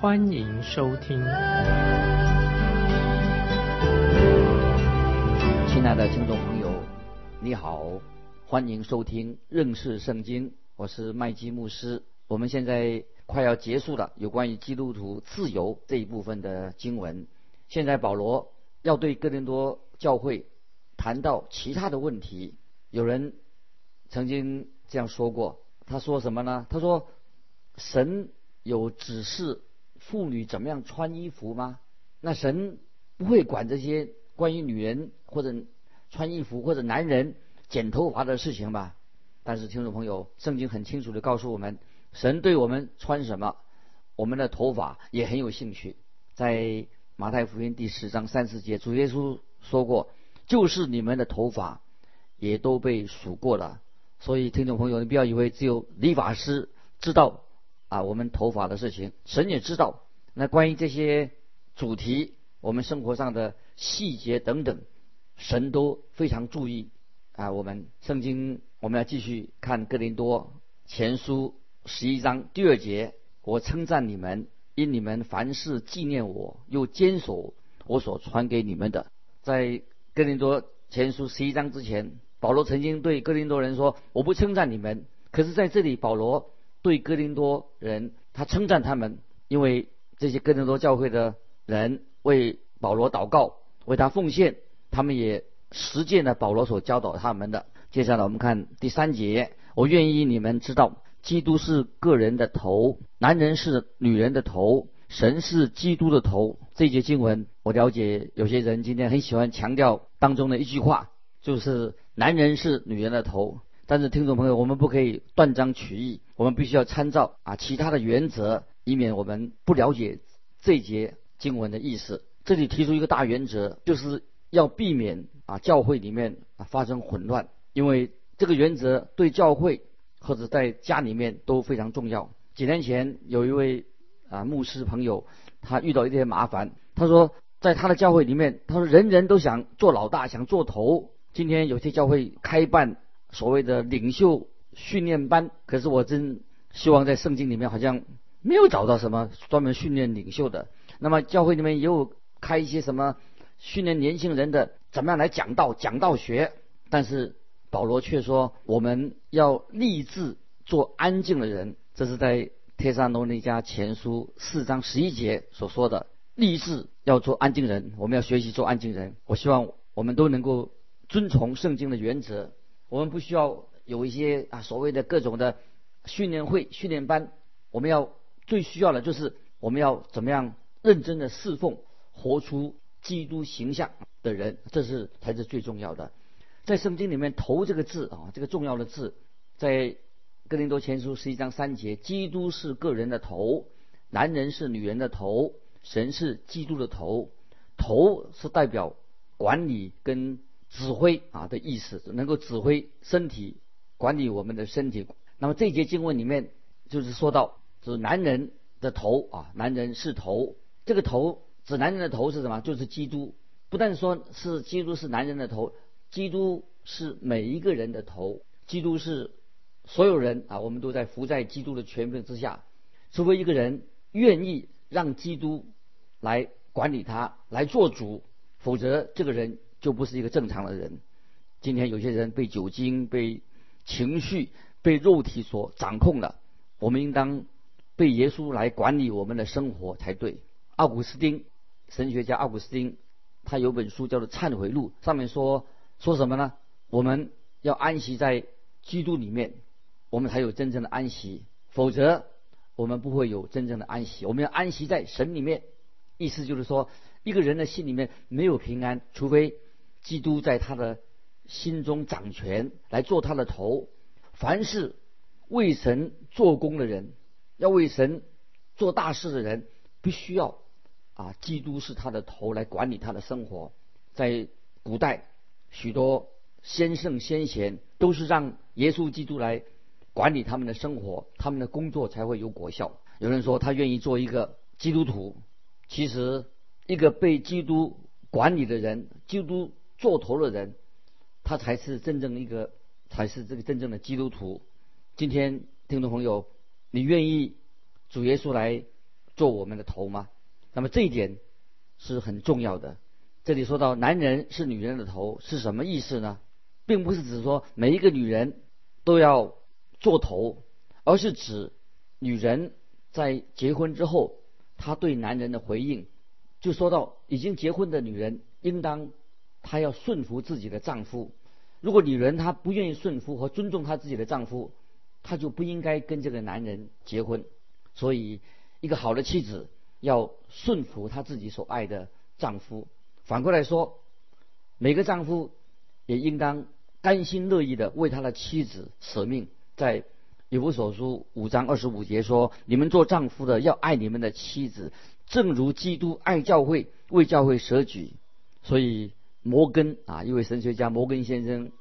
欢迎收听。亲爱的听众朋友，你好，欢迎收听认识圣经，我是麦基牧师。我们现在快要结束了有关于基督徒自由这一部分的经文。现在保罗要对哥林多教会。谈到其他的问题，有人曾经这样说过。他说什么呢？他说：“神有指示妇女怎么样穿衣服吗？那神不会管这些关于女人或者穿衣服或者男人剪头发的事情吧？”但是听众朋友，圣经很清楚的告诉我们，神对我们穿什么，我们的头发也很有兴趣。在马太福音第十章三十节，主耶稣说过。就是你们的头发也都被数过了，所以听众朋友，你不要以为只有理发师知道啊我们头发的事情，神也知道。那关于这些主题，我们生活上的细节等等，神都非常注意啊。我们圣经我们要继续看哥林多前书十一章第二节，我称赞你们，因你们凡事纪念我，又坚守我所传给你们的，在。哥林多前书十一章之前，保罗曾经对哥林多人说：“我不称赞你们。”可是在这里，保罗对哥林多人他称赞他们，因为这些哥林多教会的人为保罗祷告，为他奉献，他们也实践了保罗所教导他们的。接下来我们看第三节：“我愿意你们知道，基督是个人的头，男人是女人的头。”神是基督的头，这节经文我了解。有些人今天很喜欢强调当中的一句话，就是男人是女人的头。但是听众朋友，我们不可以断章取义，我们必须要参照啊其他的原则，以免我们不了解这节经文的意思。这里提出一个大原则，就是要避免啊教会里面啊发生混乱，因为这个原则对教会或者在家里面都非常重要。几年前有一位。啊，牧师朋友，他遇到一些麻烦。他说，在他的教会里面，他说人人都想做老大，想做头。今天有些教会开办所谓的领袖训练班，可是我真希望在圣经里面好像没有找到什么专门训练领袖的。那么教会里面也有开一些什么训练年轻人的，怎么样来讲道、讲道学。但是保罗却说，我们要立志做安静的人。这是在。帖撒罗尼迦前书四章十一节所说的，立志要做安静人，我们要学习做安静人。我希望我们都能够遵从圣经的原则，我们不需要有一些啊所谓的各种的训练会、训练班。我们要最需要的就是我们要怎么样认真的侍奉，活出基督形象的人，这是才是最重要的。在圣经里面，“头”这个字啊，这个重要的字，在。哥林多前书十一章三节，基督是个人的头，男人是女人的头，神是基督的头。头是代表管理跟指挥啊的意思，能够指挥身体，管理我们的身体。那么这节经文里面就是说到，指男人的头啊，男人是头。这个头指男人的头是什么？就是基督。不但说是基督是男人的头，基督是每一个人的头。基督是。所有人啊，我们都在服在基督的权柄之下。除非一个人愿意让基督来管理他，来做主，否则这个人就不是一个正常的人。今天有些人被酒精、被情绪、被肉体所掌控了，我们应当被耶稣来管理我们的生活才对。奥古斯丁，神学家奥古斯丁，他有本书叫做《忏悔录》，上面说说什么呢？我们要安息在基督里面。我们才有真正的安息，否则我们不会有真正的安息。我们要安息在神里面，意思就是说，一个人的心里面没有平安，除非基督在他的心中掌权，来做他的头。凡是为神做工的人，要为神做大事的人，必须要啊，基督是他的头来管理他的生活。在古代，许多先圣先贤都是让耶稣基督来管理他们的生活，他们的工作才会有果效。有人说他愿意做一个基督徒，其实一个被基督管理的人，基督做头的人，他才是真正一个，才是这个真正的基督徒。今天听众朋友，你愿意主耶稣来做我们的头吗？那么这一点是很重要的。这里说到男人是女人的头是什么意思呢？并不是指说每一个女人都要做头，而是指女人在结婚之后，她对男人的回应，就说到已经结婚的女人应当她要顺服自己的丈夫。如果女人她不愿意顺服和尊重她自己的丈夫，她就不应该跟这个男人结婚。所以，一个好的妻子要顺服她自己所爱的丈夫。反过来说，每个丈夫也应当甘心乐意的为他的妻子舍命。在以弗所书五章二十五节说：“你们做丈夫的要爱你们的妻子，正如基督爱教会，为教会舍己。”所以，摩根啊，一位神学家摩根先生，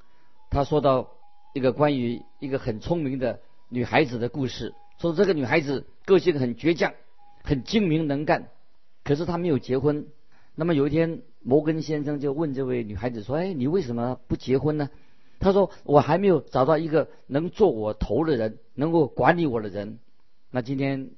他说到一个关于一个很聪明的女孩子的故事，说这个女孩子个性很倔强，很精明能干，可是她没有结婚。那么有一天，摩根先生就问这位女孩子说：“哎，你为什么不结婚呢？”她说：“我还没有找到一个能做我头的人，能够管理我的人。”那今天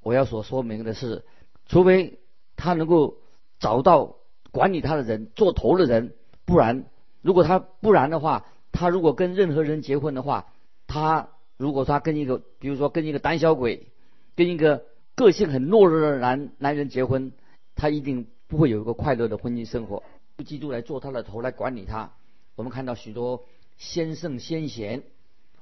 我要所说明的是，除非他能够找到管理他的人、做头的人，不然，如果他不然的话，他如果跟任何人结婚的话，他如果他跟一个，比如说跟一个胆小鬼，跟一个个性很懦弱的男男人结婚，他一定不会有一个快乐的婚姻生活。基督来做他的头来管理他。我们看到许多先圣先贤，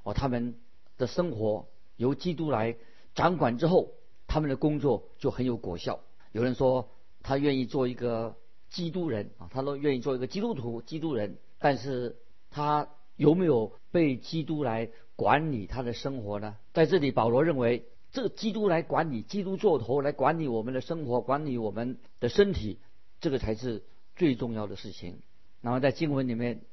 哦，他们的生活由基督来掌管之后，他们的工作就很有果效。有人说他愿意做一个基督人啊，他都愿意做一个基督徒、基督人，但是他有没有被基督来管理他的生活呢？在这里，保罗认为，这基督来管理，基督做头来管理我们的生活，管理我们的身体，这个才是最重要的事情。然后在经文里面。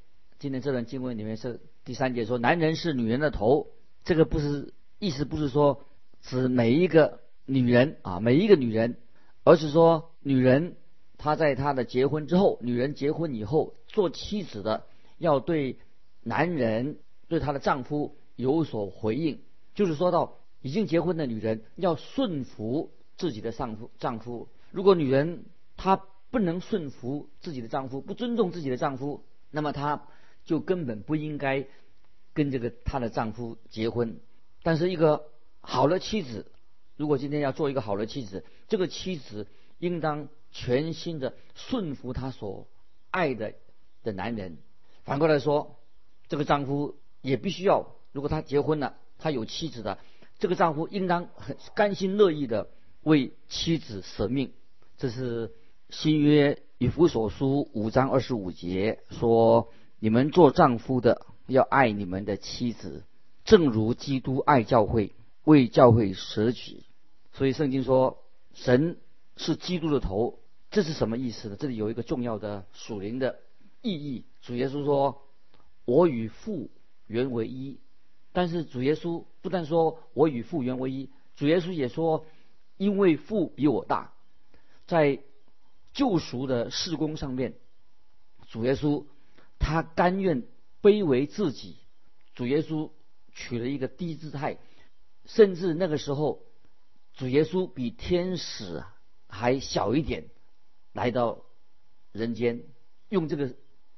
今天这段经文里面是第三节说，男人是女人的头，这个不是意思，不是说指每一个女人啊，每一个女人，而是说女人她在她的结婚之后，女人结婚以后做妻子的要对男人对她的丈夫有所回应，就是说到已经结婚的女人要顺服自己的丈夫，丈夫如果女人她不能顺服自己的丈夫，不尊重自己的丈夫，那么她。就根本不应该跟这个她的丈夫结婚。但是一个好的妻子，如果今天要做一个好的妻子，这个妻子应当全心的顺服他所爱的的男人。反过来说，这个丈夫也必须要，如果他结婚了，他有妻子的，这个丈夫应当很甘心乐意的为妻子舍命。这是新约以弗所书五章二十五节说。你们做丈夫的要爱你们的妻子，正如基督爱教会，为教会舍己。所以圣经说，神是基督的头，这是什么意思呢？这里有一个重要的属灵的意义。主耶稣说：“我与父原为一。”但是主耶稣不但说我与父原为一，主耶稣也说：“因为父比我大。”在救赎的事工上面，主耶稣。他甘愿卑微自己，主耶稣取了一个低姿态，甚至那个时候，主耶稣比天使还小一点，来到人间，用这个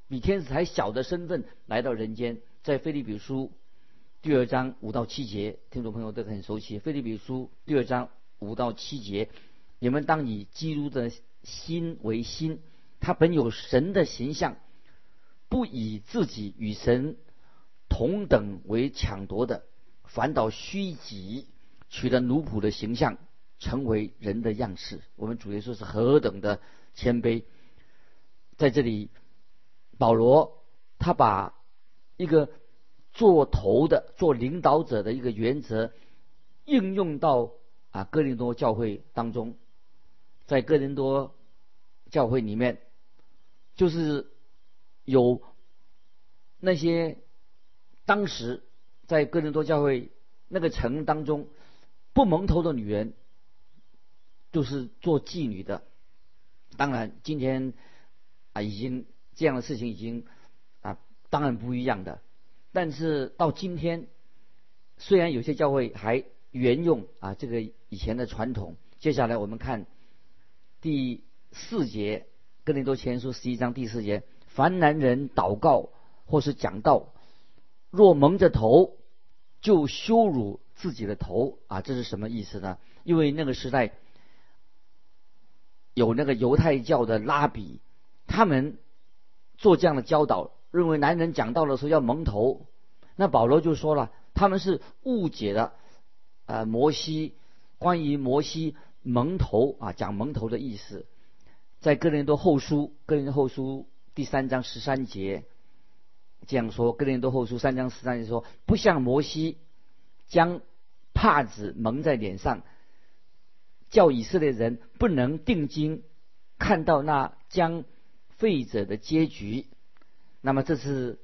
比天使还小的身份来到人间，在腓利比书第二章五到七节，听众朋友都很熟悉。腓利比书第二章五到七节，你们当以基督的心为心，他本有神的形象。不以自己与神同等为抢夺的，反倒虚己，取得奴仆的形象，成为人的样式。我们主耶稣是何等的谦卑！在这里，保罗他把一个做头的、做领导者的一个原则应用到啊哥林多教会当中，在哥林多教会里面，就是有那些当时在哥林多教会那个城当中不蒙头的女人，就是做妓女的。当然，今天啊，已经这样的事情已经啊，当然不一样的。但是到今天，虽然有些教会还沿用啊这个以前的传统。接下来我们看第四节《哥林多前书》十一章第四节：凡男人祷告或是讲道，若蒙着头，就羞辱自己的头啊！这是什么意思呢？因为那个时代。有那个犹太教的拉比，他们做这样的教导，认为男人讲道的时候要蒙头。那保罗就说了，他们是误解了，呃，摩西关于摩西蒙头啊，讲蒙头的意思，在哥林多后书，哥林多后书第三章十三节这样说，哥林多后书三章十三节说，不像摩西将帕子蒙在脸上。叫以色列人不能定睛看到那将废者的结局。那么这是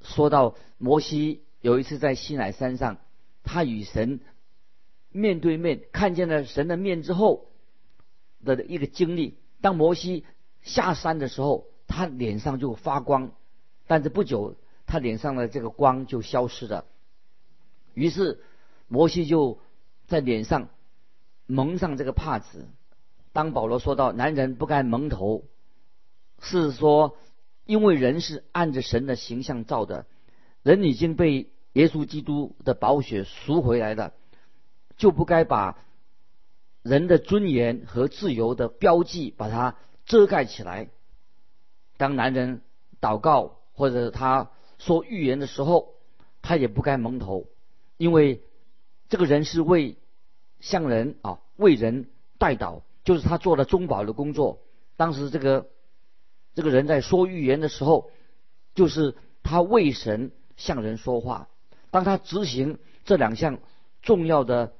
说到摩西有一次在西乃山上，他与神面对面看见了神的面之后的一个经历。当摩西下山的时候，他脸上就发光，但是不久他脸上的这个光就消失了。于是摩西就在脸上。蒙上这个帕子。当保罗说到男人不该蒙头，是说因为人是按着神的形象造的，人已经被耶稣基督的宝血赎回来了，就不该把人的尊严和自由的标记把它遮盖起来。当男人祷告或者他说预言的时候，他也不该蒙头，因为这个人是为。向人啊为人代祷，就是他做了中保的工作。当时这个这个人在说预言的时候，就是他为神向人说话。当他执行这两项重要的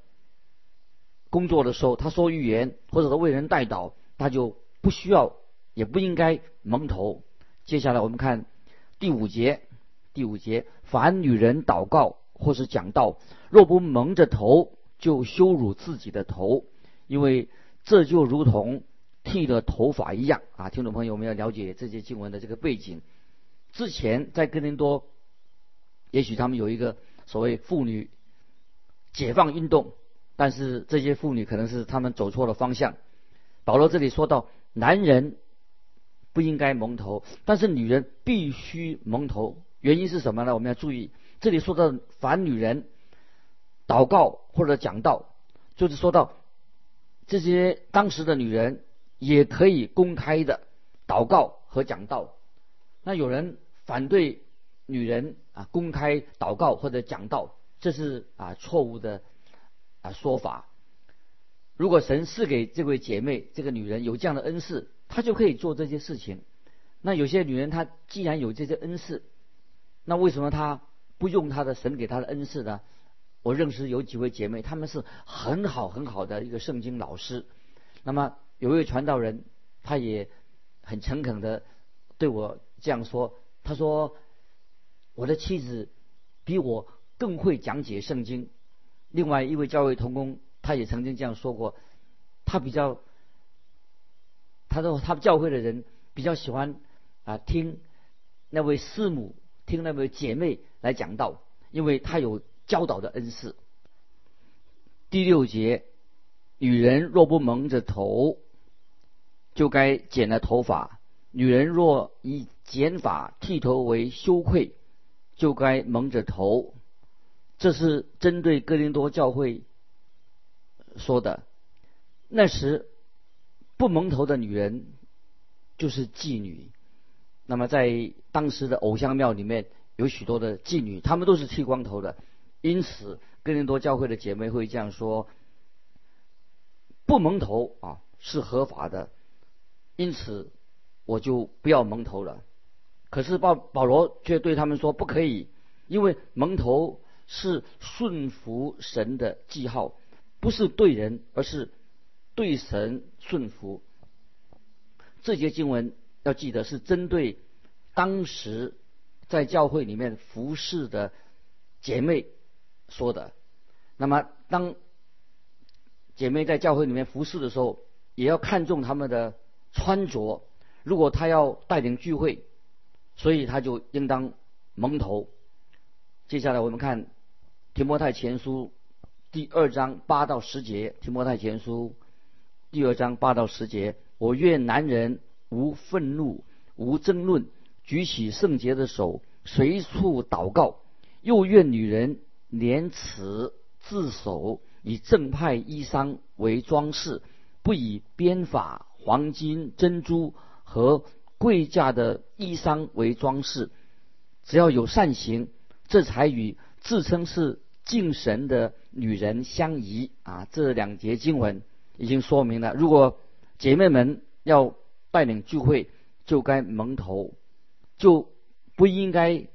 工作的时候，他说预言或者他为人代祷，他就不需要也不应该蒙头。接下来我们看第五节，第五节，凡女人祷告或是讲道，若不蒙着头。就羞辱自己的头，因为这就如同剃了头发一样啊！听众朋友，我们要了解这些经文的这个背景。之前在哥林多，也许他们有一个所谓妇女解放运动，但是这些妇女可能是他们走错了方向。保罗这里说到，男人不应该蒙头，但是女人必须蒙头。原因是什么呢？我们要注意，这里说到反女人。祷告或者讲道，就是说到这些当时的女人也可以公开的祷告和讲道。那有人反对女人啊公开祷告或者讲道，这是啊错误的啊说法。如果神赐给这位姐妹这个女人有这样的恩赐，她就可以做这些事情。那有些女人她既然有这些恩赐，那为什么她不用她的神给她的恩赐呢？我认识有几位姐妹，她们是很好很好的一个圣经老师。那么有一位传道人，他也很诚恳的对我这样说：“他说我的妻子比我更会讲解圣经。”另外一位教会同工，他也曾经这样说过：“他比较，他说他教会的人比较喜欢啊听那位师母，听那位姐妹来讲道，因为他有。”教导的恩赐。第六节，女人若不蒙着头，就该剪了头发；女人若以剪发剃头为羞愧，就该蒙着头。这是针对哥林多教会说的。那时不蒙头的女人就是妓女。那么在当时的偶像庙里面有许多的妓女，她们都是剃光头的。因此，哥林多教会的姐妹会这样说：不蒙头啊是合法的，因此我就不要蒙头了。可是保保罗却对他们说不可以，因为蒙头是顺服神的记号，不是对人，而是对神顺服。这节经文要记得是针对当时在教会里面服侍的姐妹说的。那么，当姐妹在教会里面服侍的时候，也要看重他们的穿着。如果她要带领聚会，所以她就应当蒙头。接下来我们看提摩太前书第二章八到十节。提摩太前书第二章八到十节：我愿男人无愤怒、无争论，举起圣洁的手，随处祷告；又愿女人廉耻自守，以正派衣裳为装饰，不以编法、黄金、珍珠和贵价的衣裳为装饰。只要有善行。这才与自称是敬神的女人相宜啊！这两节经文已经说明了，如果姐妹们要带领聚会，就该蒙头，就不应该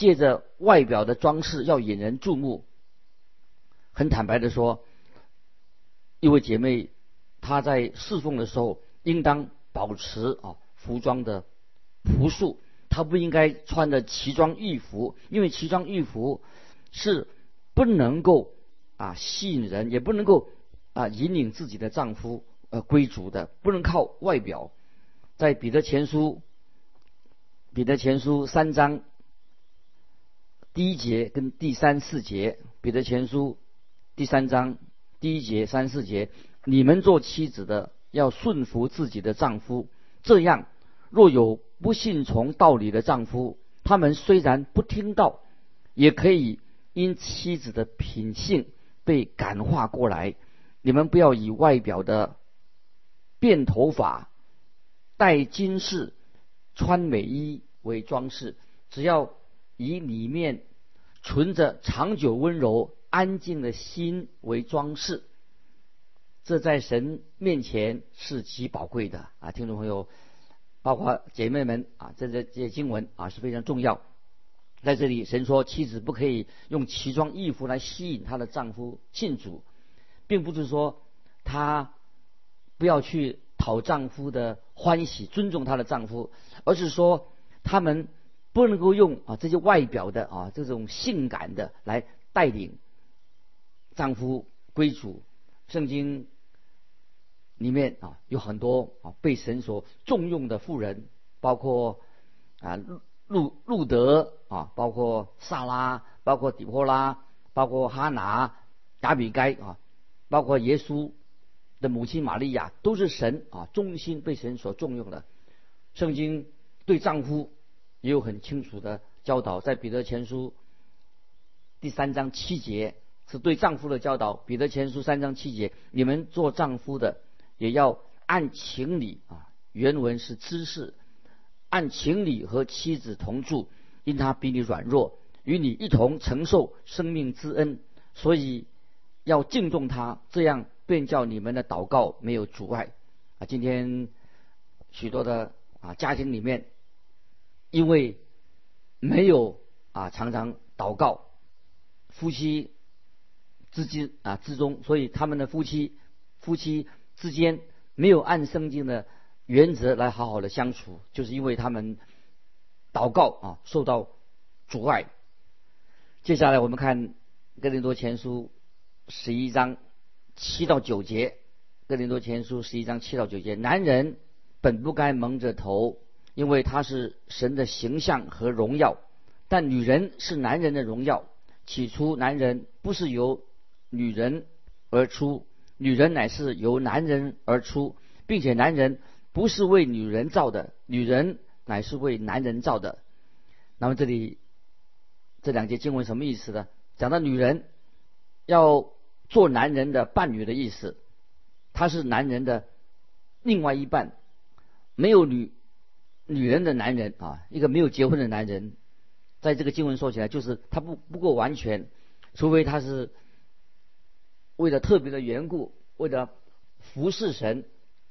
借着外表的装饰要引人注目。很坦白的说，一位姐妹她在侍奉的时候，应当保持啊服装的朴素。她不应该穿着奇装异服，因为奇装异服是不能够啊吸引人，也不能够啊引领自己的丈夫呃归主的，不能靠外表。在彼得前书，彼得前书三章第一节跟第三四节，彼得前书第三章第一节三四节，你们做妻子的要顺服自己的丈夫，这样若有。不信从道理的丈夫，他们虽然不听道，也可以因妻子的品性被感化过来。你们不要以外表的变头发、戴金饰、穿美衣为装饰，只要以里面存着长久温柔、安静的心为装饰。这在神面前是极宝贵的啊，听众朋友。包括姐妹们啊，这这这些经文啊是非常重要。在这里，神说妻子不可以用奇装异服来吸引她的丈夫信主，并不是说她不要去讨丈夫的欢喜、尊重她的丈夫，而是说他们不能够用啊这些外表的啊这种性感的来带领丈夫归主。圣经。里面啊有很多啊被神所重用的妇人，包括啊路路路德啊，包括萨拉，包括底波拉，包括哈拿、雅比该啊，包括耶稣的母亲玛利亚，都是神啊忠心被神所重用的。圣经对丈夫也有很清楚的教导，在彼得前书第三章七节是对丈夫的教导。彼得前书三章七节，你们做丈夫的。也要按情理啊，原文是知识，按情理和妻子同住，因他比你软弱，与你一同承受生命之恩，所以要敬重他，这样便叫你们的祷告没有阻碍啊。今天许多的啊家庭里面，因为没有啊常常祷告，夫妻之间啊之中，所以他们的夫妻夫妻。之间没有按圣经的原则来好好的相处，就是因为他们祷告啊受到阻碍。接下来我们看《哥林多前书》十一章七到九节，《哥林多前书》十一章七到九节：男人本不该蒙着头，因为他是神的形象和荣耀；但女人是男人的荣耀。起初男人不是由女人而出。女人乃是由男人而出，并且男人不是为女人造的，女人乃是为男人造的。那么这里这两节经文什么意思呢？讲到女人要做男人的伴侣的意思，她是男人的另外一半，没有女女人的男人啊，一个没有结婚的男人，在这个经文说起来就是他不不够完全，除非他是。为了特别的缘故，为了服侍神，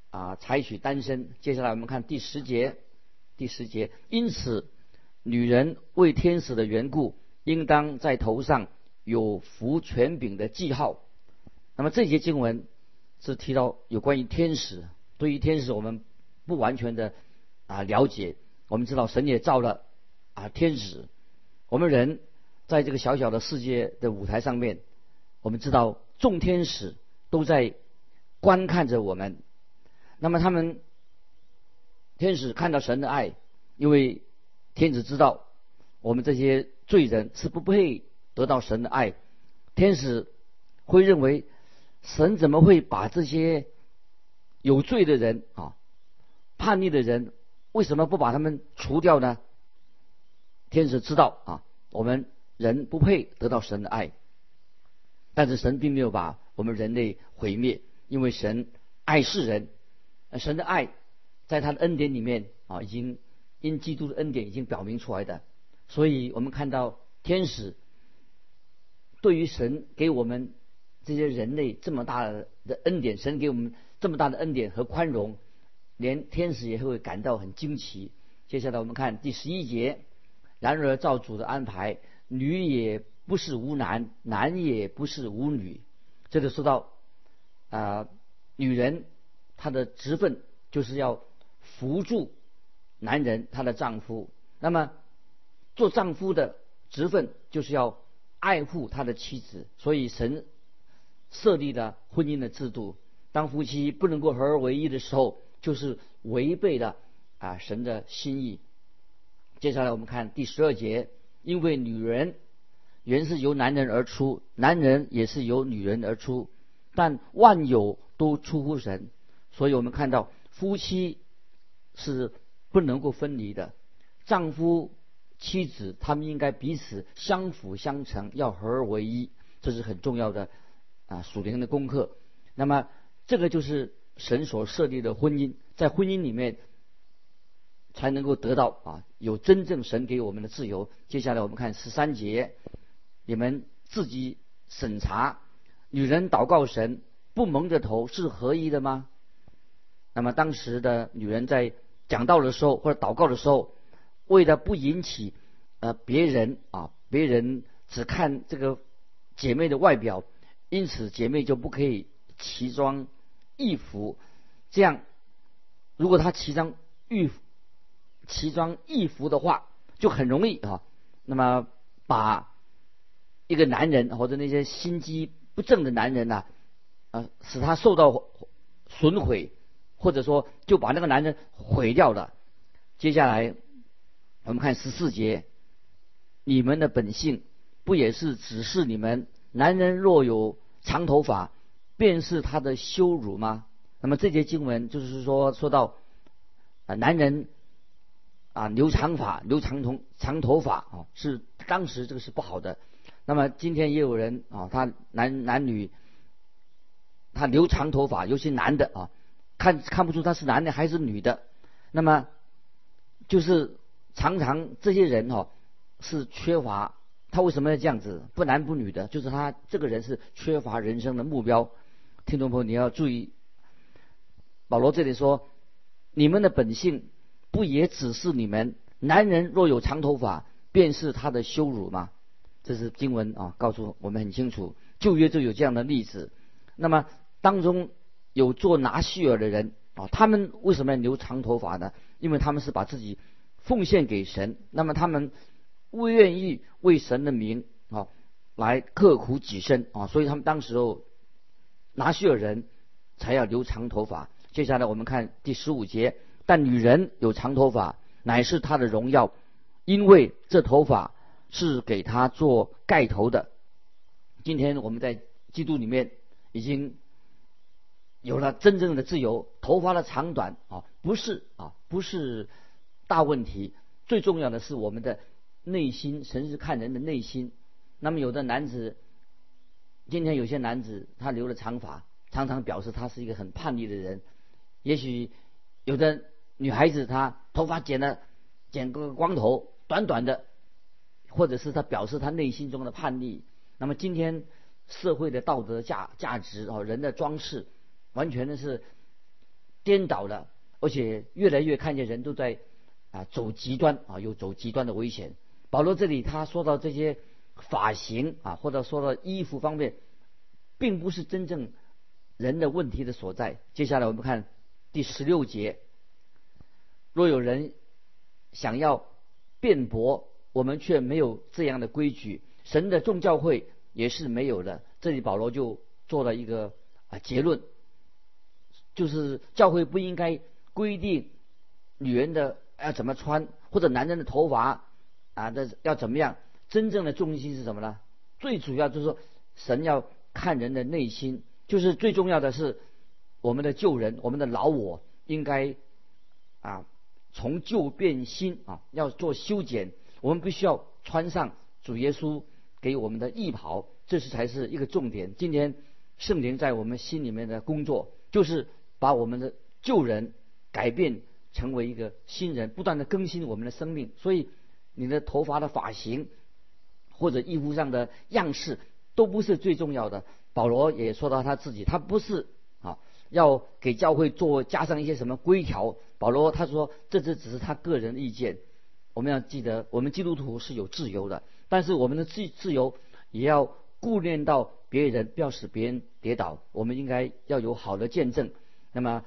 啊，采取单身。接下来我们看第十节，第十节，因此，女人为天使的缘故，应当在头上有服权柄的记号。那么这节经文是提到有关于天使，对于天使我们不完全的啊了解。我们知道神也造了啊天使，我们人在这个小小的世界的舞台上面，我们知道众天使都在观看着我们。那么他们天使看到神的爱，因为天使知道我们这些罪人是不配得到神的爱，天使会认为神怎么会把这些有罪的人啊叛逆的人为什么不把他们除掉呢？天使知道啊，我们人不配得到神的爱，但是神并没有把我们人类毁灭，因为神爱世人。神的爱，在他的恩典里面啊，已经因基督的恩典已经表明出来的。所以我们看到天使对于神给我们这些人类这么大的恩典，神给我们这么大的恩典和宽容，连天使也会感到很惊奇。接下来我们看第十一节：然而照主的安排，女也不是无男，男也不是无女。这就说到啊，女人。她的职分就是要扶助男人，她的丈夫。那么，做丈夫的职分就是要爱护他的妻子。所以，神设立的婚姻的制度，当夫妻不能够合而为一的时候，就是违背了啊神的心意。接下来我们看第十二节，因为女人原是由男人而出，男人也是由女人而出，但万有都出乎神。所以我们看到夫妻是不能够分离的，丈夫、妻子他们应该彼此相辅相成，要合而为一，这是很重要的啊属灵的功课。那么这个就是神所设立的婚姻，在婚姻里面才能够得到啊有真正神给我们的自由。接下来我们看十三节，你们自己审查，女人祷告神不蒙着头是合一的吗？那么当时的女人在讲道的时候或者祷告的时候，为了不引起呃别人啊别人只看这个姐妹的外表，因此姐妹就不可以奇装异服。这样，如果他奇装异奇装异服的话，就很容易啊。那么把一个男人或者那些心机不正的男人呐，啊，使他受到损毁。或者说就把那个男人毁掉了。接下来我们看十四节，你们的本性不也是指示你们男人若有长头发，便是他的羞辱吗？那么这节经文就是说说到啊，男人啊留长发、留长头长头发啊，是当时这个是不好的。那么今天也有人啊，他男男女他留长头发，尤其男的啊。看看不出他是男的还是女的，那么就是常常这些人哈是缺乏，他为什么要这样子不男不女的？就是他这个人是缺乏人生的目标。听众朋友你要注意，保罗这里说，你们的本性不也只是你们男人若有长头发，便是他的羞辱吗？这是经文啊，告诉我们很清楚，旧约就有这样的例子。那么当中。有做拿细尔的人啊，他们为什么要留长头发呢？因为他们是把自己奉献给神，那么他们不愿意为神的名啊来刻苦己身啊，所以他们当时候拿细尔人才要留长头发。接下来我们看第十五节，但女人有长头发乃是她的荣耀，因为这头发是给她做盖头的。今天我们在基督里面已经。有了真正的自由，头发的长短啊，不是啊，不是大问题。最重要的是我们的内心，神是看人的内心。那么有的男子，今天有些男子他留了长发，常常表示他是一个很叛逆的人。也许有的女孩子她头发剪了，剪个光头，短短的，或者是他表示他内心中的叛逆。那么今天社会的道德价价值哦，人的装饰。完全的是颠倒了，而且越来越看见人都在啊走极端啊，有走极端的危险。保罗这里他说到这些发型啊，或者说到衣服方面，并不是真正人的问题的所在。接下来我们看第十六节，若有人想要辩驳，我们却没有这样的规矩，神的众教会也是没有的。这里保罗就做了一个啊结论，就是教会不应该规定女人的要怎么穿，或者男人的头发啊的要怎么样。真正的重心是什么呢？最主要就是说，神要看人的内心，就是最重要的是我们的旧人，我们的老我应该啊从旧变新啊，要做修剪。我们必须要穿上主耶稣给我们的义袍，这是才是一个重点。今天圣灵在我们心里面的工作，就是把我们的旧人改变成为一个新人，不断的更新我们的生命。所以你的头发的发型。或者衣服上的样式都不是最重要的。保罗也说到他自己，他不是啊要给教会做加上一些什么规条。保罗他说这只只是他个人意见。我们要记得，我们基督徒是有自由的，但是我们的自自由也要顾念到别人，不要使别人跌倒。我们应该要有好的见证。那么，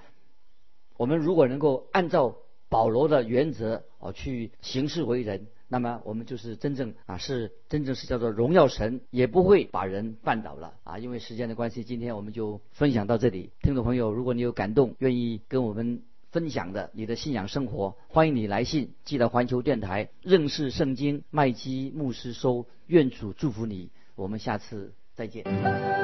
我们如果能够按照保罗的原则啊去行事为人。那么我们就是真正啊，是真正是叫做荣耀神，也不会把人绊倒了啊。因为时间的关系，今天我们就分享到这里。听众朋友，如果你有感动，愿意跟我们分享的你的信仰生活，欢迎你来信寄到环球电台认识圣经麦基牧师收。愿主祝福你，我们下次再见。